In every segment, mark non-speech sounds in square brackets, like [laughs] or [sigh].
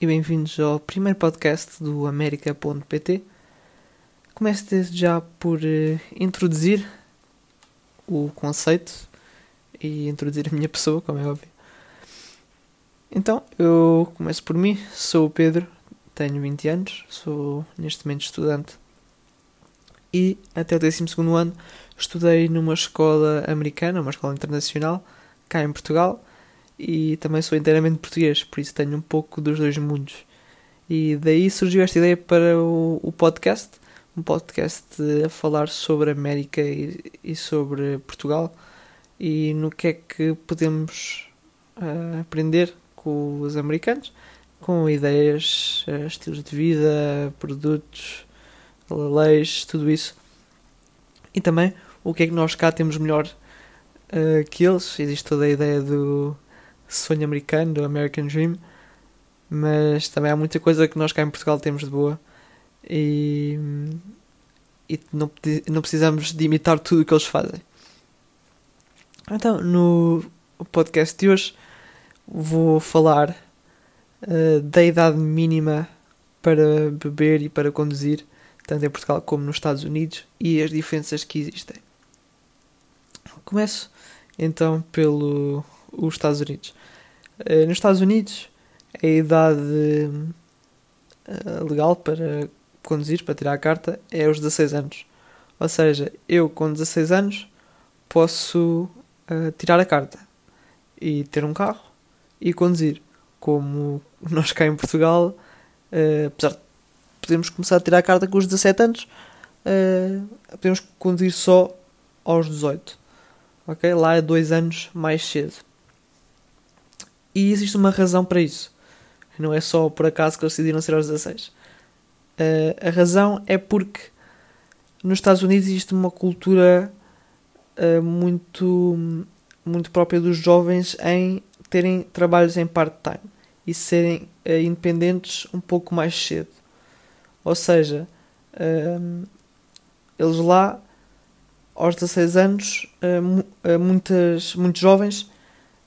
e bem-vindos ao primeiro podcast do América.pt. Começo desde já por uh, introduzir o conceito e introduzir a minha pessoa, como é óbvio. Então, eu começo por mim, sou o Pedro, tenho 20 anos, sou neste momento estudante e até o 12 ano estudei numa escola americana, uma escola internacional, cá em Portugal e também sou inteiramente português, por isso tenho um pouco dos dois mundos. E daí surgiu esta ideia para o, o podcast, um podcast a falar sobre a América e, e, sobre Portugal e no que é que podemos uh, aprender com os americanos, com ideias, uh, estilos de vida, produtos, leis, tudo isso. E também o que é que nós cá temos melhor uh, que eles. Existe toda a ideia do sonho americano, do American Dream, mas também há muita coisa que nós cá em Portugal temos de boa e, e não, não precisamos de imitar tudo o que eles fazem. Então, no podcast de hoje, vou falar uh, da idade mínima para beber e para conduzir, tanto em Portugal como nos Estados Unidos, e as diferenças que existem. Começo então pelos Estados Unidos. Uh, nos Estados Unidos, a idade uh, legal para conduzir, para tirar a carta, é os 16 anos. Ou seja, eu com 16 anos posso uh, tirar a carta e ter um carro e conduzir. Como nós cá em Portugal, apesar de podemos começar a tirar a carta com os 17 anos, podemos conduzir só aos 18 ok? Lá é dois anos mais cedo. E existe uma razão para isso. Não é só por acaso que eles decidiram ser aos 16. Uh, a razão é porque nos Estados Unidos existe uma cultura uh, muito, muito própria dos jovens em terem trabalhos em part-time e serem uh, independentes um pouco mais cedo. Ou seja, eles lá aos 16 anos, eh, eh, muitas, muitos jovens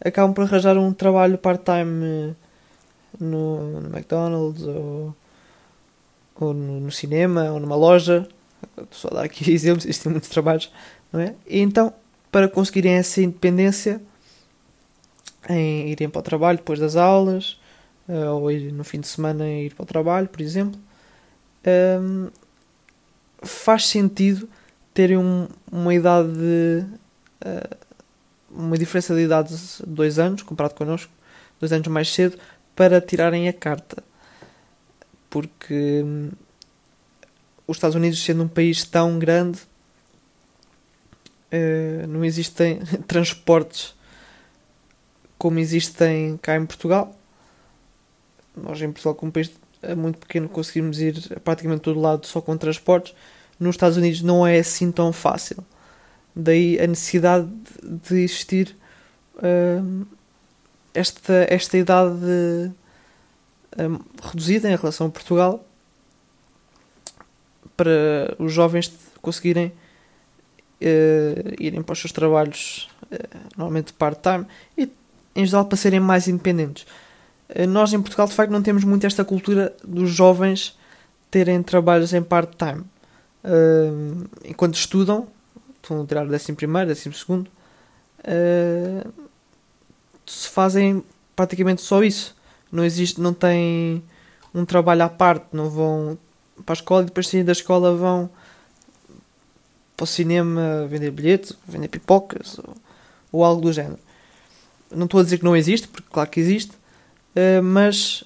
acabam por arranjar um trabalho part-time eh, no, no, McDonald's ou, ou no, no, cinema ou numa loja. Só dar aqui [laughs] exemplos, existem muitos trabalhos, não é? E então, para conseguirem essa independência, em irem para o trabalho depois das aulas, ou ir no fim de semana ir para o trabalho, por exemplo, um, faz sentido terem um, uma idade de, uh, uma diferença de idade de dois anos comparado connosco, dois anos mais cedo, para tirarem a carta. Porque um, os Estados Unidos, sendo um país tão grande, uh, não existem [laughs] transportes como existem cá em Portugal. Nós em Portugal, como um país muito pequeno, conseguimos ir a praticamente todo lado só com transportes nos Estados Unidos não é assim tão fácil. Daí a necessidade de existir uh, esta, esta idade uh, reduzida em relação a Portugal para os jovens conseguirem uh, irem para os seus trabalhos normalmente part-time e em geral para serem mais independentes. nós em Portugal de facto não temos muito esta cultura dos jovens terem trabalhos em part-time uh, enquanto estudam, estão a tirar o décimo primeiro, décimo segundo, uh, se fazem praticamente só isso. Não existe, não têm um trabalho à parte, não vão para a escola e depois sair da escola vão para o cinema vender bilhetes, vender pipocas ou, ou algo do género. Não estou a dizer que não existe, porque claro que existe, uh, mas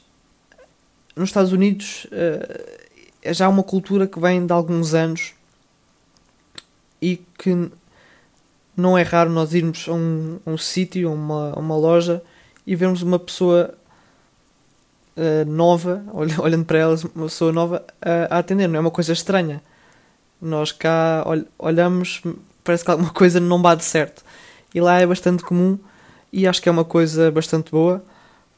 nos Estados Unidos uh, é já uma cultura que vem de alguns anos e que não é raro nós irmos a um, um sítio, a uma, uma loja e vermos uma pessoa uh, nova, [laughs] olhando para elas, uma pessoa nova a, a, atender. Não é uma coisa estranha. Nós cá ol, olhamos, parece que alguma [laughs] coisa não bate certo. E lá é bastante comum e acho que é uma coisa bastante boa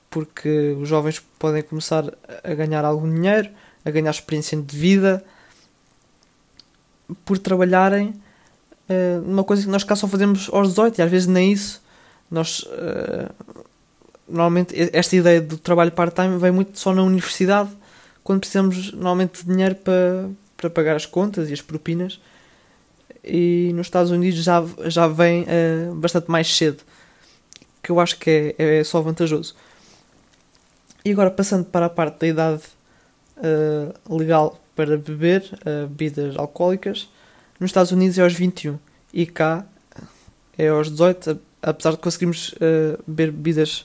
porque os jovens podem começar a ganhar algum dinheiro a ganhar experiência de vida por trabalharem uh, numa coisa que nós cá só fazemos aos 18 e às vezes nem isso. Nós uh, normalmente esta ideia do trabalho part-time vem muito só na universidade, quando precisamos normalmente de dinheiro para, para pagar as contas e as propinas. E nos Estados Unidos já, já vem uh, bastante mais cedo, que eu acho que é, é só vantajoso. E agora passando para a parte da idade uh, legal para beber uh, bebidas alcoólicas, nos Estados Unidos é aos 21 e cá é aos 18, apesar de conseguirmos uh, beber bebidas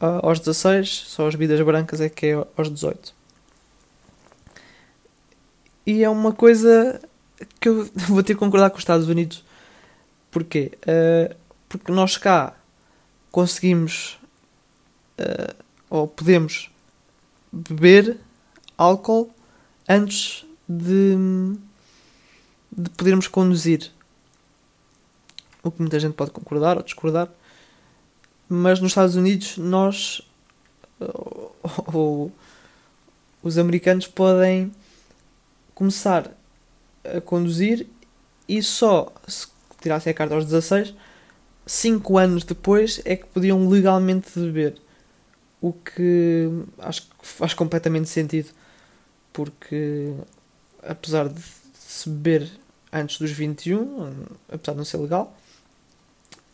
uh, aos 16, só as bebidas brancas é que é aos 18. E é uma coisa que eu [laughs] vou ter que concordar com os Estados Unidos. Porquê? Uh, porque nós cá conseguimos uh, ou podemos beber álcool antes de, de podermos conduzir. O que muita gente pode concordar ou discordar. Mas nos Estados Unidos nós ou, [laughs] ou os americanos podem começar a conduzir e só se tirassem a carta aos 16, 5 anos depois é que podiam legalmente beber. O que acho que faz completamente sentido, porque apesar de se beber antes dos 21, apesar de não ser legal,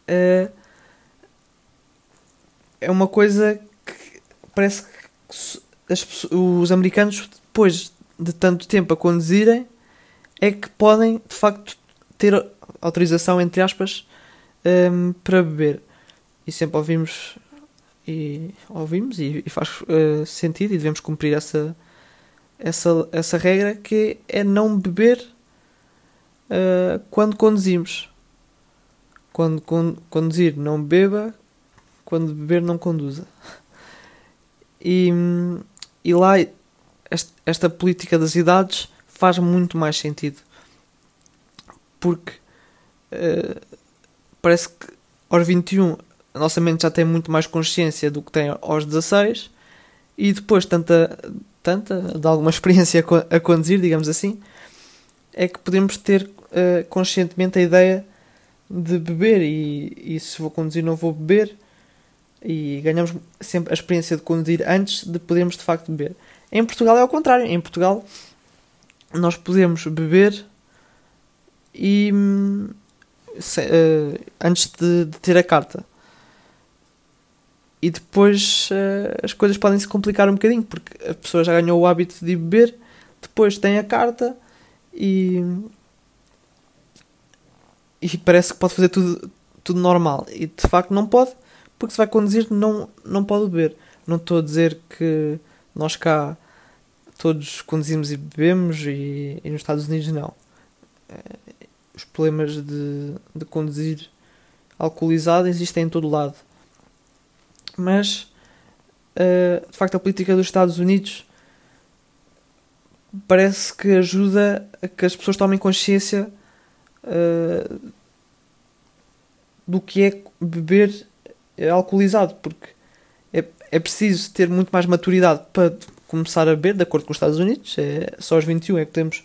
é, é uma coisa que parece que as, os americanos, depois de tanto tempo a conduzirem, é que podem de facto ter autorização, entre aspas, um, para beber. E sempre ouvimos e ouvimos e, e faz uh, sentido e devemos cumprir essa, essa, essa regra que é não beber uh, quando conduzimos. Quando con conduzir, não beba. Quando beber, não conduza. E, e lá, esta política das idades faz muito mais sentido. Porque uh, parece que aos 21 a nossa mente já tem muito mais consciência do que tem aos 16 e depois tanta, tanta de alguma [laughs] experiência a conduzir, digamos assim, é que podemos ter uh, conscientemente a ideia de beber e, e se vou conduzir não vou beber e ganhamos sempre a experiência de conduzir antes de podermos de facto beber. Em Portugal é ao contrário. Em Portugal nós podemos beber e se, uh, antes de, de ter a carta e depois uh, as coisas podem se complicar um bocadinho porque a pessoa já ganhou o hábito de beber, depois tem a carta e e parece que pode fazer tudo, tudo normal e de facto não pode porque se vai conduzir não, não pode beber. Não estou a dizer que nós cá todos conduzimos e bebemos e, e nos Estados Unidos não. Eh, os problemas de, de conduzir alcoolizado existem em todo lado mas uh, de facto a política dos Estados Unidos parece que ajuda a que as pessoas tomem consciência uh, do que é beber alcoolizado, porque é, é preciso ter muito mais maturidade para começar a beber, de acordo com os Estados Unidos, é, só aos 21 é que podemos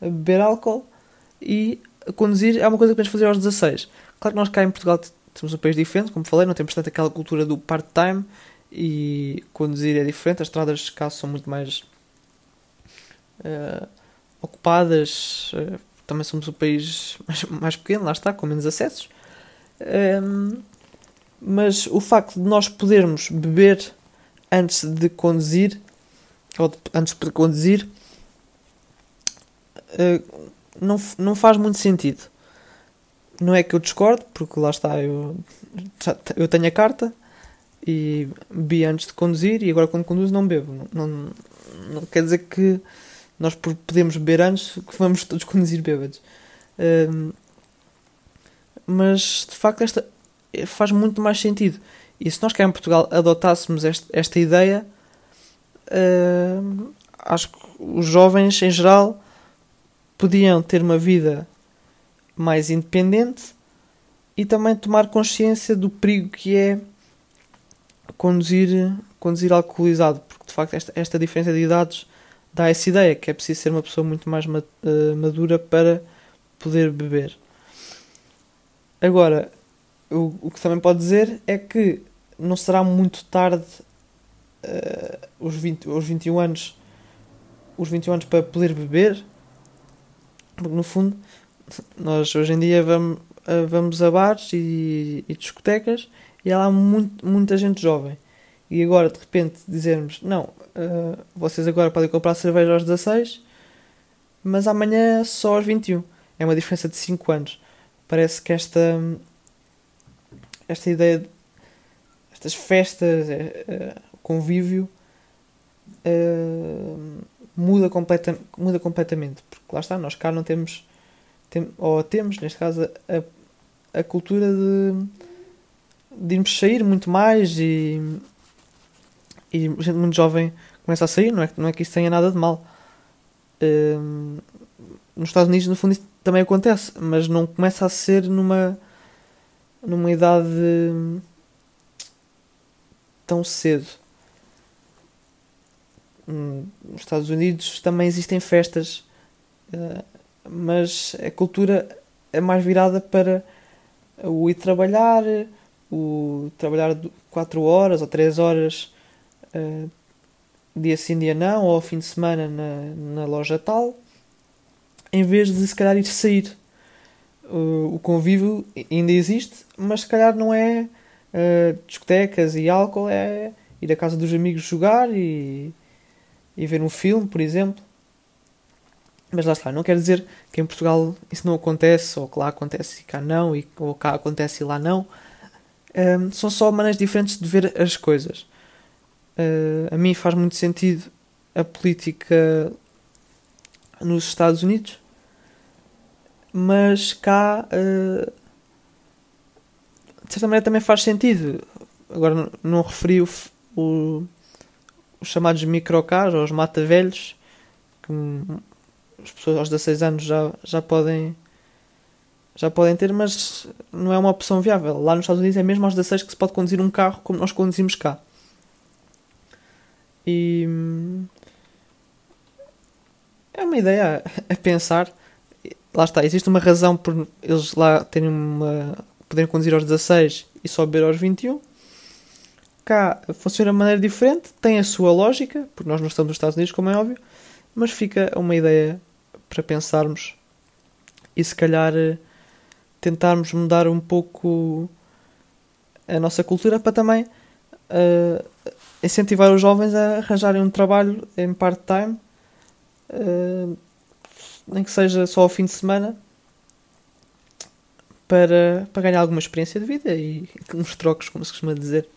beber álcool e conduzir é uma coisa que podemos fazer aos 16. Claro que nós cá em Portugal temos um país diferente, como falei, não temos tanto aquela cultura do part-time e conduzir é diferente, as estradas cá são muito mais uh, ocupadas, uh, também somos um país mais, mais pequeno, lá está, com menos acessos. Um, ehm, mas o facto de nós podermos beber antes de conduzir, ou de, antes de conduzir, uh, não, não faz muito sentido não é que eu discordo, porque lá está, eu, eu tenho a carta e bebi antes de conduzir e agora quando conduzo não bebo. Não, não, não quer dizer que nós podemos beber antes que vamos todos [laughs] conduzir bêbados. Um, mas de facto esta faz muito mais sentido. E se nós cá em Portugal adotássemos este, esta ideia, uh, acho que os jovens em geral podiam ter uma vida mais independente e também tomar consciência do perigo que é conduzir, conduzir alcoolizado, porque de facto esta, esta diferença de idades dá essa ideia que é preciso ser uma pessoa muito mais eh, madura para poder beber. Agora, o, o que também pode dizer é que não será muito tarde uh, os, 20, os 21 anos os 21 anos para poder beber porque no fundo nós hoje em dia vamos, uh, vamos a bares e, e discotecas e há lá muito, muita gente jovem e agora de repente dizermos não, uh, vocês agora podem comprar cerveja aos 16 mas amanhã só aos 21 é uma diferença de 5 anos. Parece que esta esta ideia de, estas festas uh, convívio uh, muda, completa, muda completamente. Porque lá está, nós cá não temos tem, ou temos neste caso a, a cultura de, de irmos sair muito mais e e gente muito jovem começa a sair, não é, não é que isso tenha nada de mal. Um, nos Estados Unidos, no fundo, isso também acontece, mas não começa a ser numa, numa idade tão cedo. Hum, nos Estados Unidos também existem festas, uh, mas a cultura é mais virada para o ir trabalhar, o trabalhar 4 horas ou 3 horas uh, dia sim, dia não, ou ao fim de semana na, na loja tal, em vez de se calhar ir sair. Uh, o convívio ainda existe, mas se calhar não é uh, discotecas e álcool, é ir à casa dos amigos jogar e, e ver um filme, por exemplo. Mas lá está, não quer dizer que em Portugal isso não acontece, ou que lá acontece e cá não, e, ou cá acontece e lá não. Um, são só maneiras diferentes de ver as coisas. Uh, a mim faz muito sentido a política nos Estados Unidos, mas cá uh, de certa maneira também faz sentido. Agora não, referi o, o, os chamados microcars ou os mata-velhos, que as pessoas aos 16 anos já, já podem já podem ter, mas não é uma opção viável. Lá nos Estados Unidos é mesmo aos 16 que se pode conduzir um carro como nós conduzimos cá. E é uma ideia a, pensar. Lá está, existe uma razão por eles lá terem uma. poderem conduzir aos 16 e só beber aos 21. Cá funciona de maneira diferente, tem a sua lógica, porque nós não estamos nos Estados Unidos, como é óbvio, mas fica uma ideia para pensarmos e se calhar tentarmos mudar um pouco a nossa cultura para também uh, incentivar os jovens a arranjarem um trabalho em part-time, uh, nem que seja só ao fim de semana, para, para ganhar alguma experiência de vida e uns trocos, como se costuma dizer.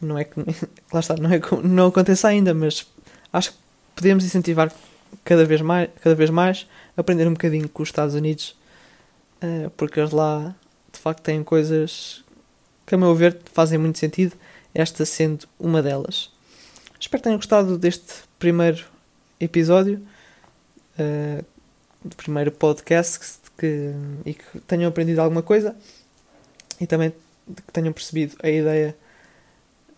Não é que. [laughs] Lá está, não é não aconteça ainda, mas acho que podemos incentivar cada vez mais, cada vez mais aprender um bocadinho com os Estados Unidos, uh, porque eles lá de facto têm coisas que, a meu ver, fazem muito sentido esta sendo uma delas. Espero que tenham gostado deste primeiro episódio, uh, do primeiro podcast, que, e que tenham aprendido alguma coisa e também que tenham percebido a ideia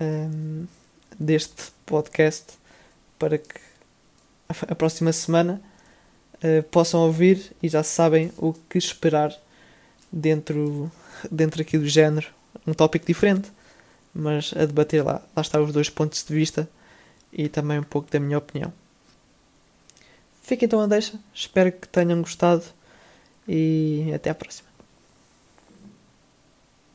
um, eh, deste podcast para que a próxima semana uh, possam ouvir e já sabem o que esperar dentro, dentro aqui do género, um tópico diferente mas a debater lá. Lá está os dois pontos de vista e também um pouco da minha opinião. Fiquem então a deixa, espero que tenham gostado e até à próxima.